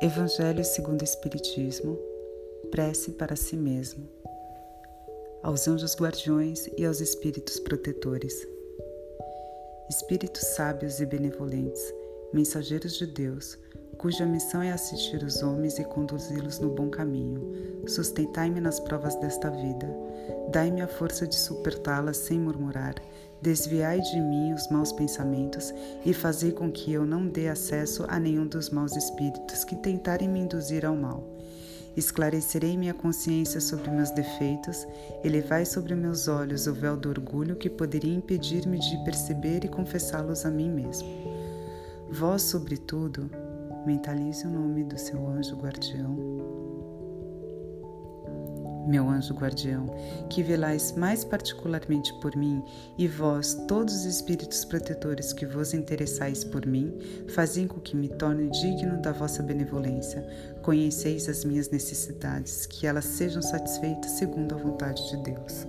Evangelho segundo o Espiritismo, prece para si mesmo, aos anjos guardiões e aos espíritos protetores. Espíritos sábios e benevolentes, mensageiros de Deus, cuja missão é assistir os homens e conduzi-los no bom caminho. Sustentai-me nas provas desta vida. Dai-me a força de suportá-las sem murmurar. Desviai de mim os maus pensamentos e fazei com que eu não dê acesso a nenhum dos maus espíritos que tentarem me induzir ao mal. Esclarecerei minha consciência sobre meus defeitos, elevai sobre meus olhos o véu do orgulho que poderia impedir-me de perceber e confessá-los a mim mesmo. Vós, sobretudo, Mentalize o nome do seu anjo guardião. Meu anjo guardião, que velais mais particularmente por mim, e vós, todos os espíritos protetores que vos interessais por mim, fazem com que me torne digno da vossa benevolência. Conheceis as minhas necessidades, que elas sejam satisfeitas segundo a vontade de Deus.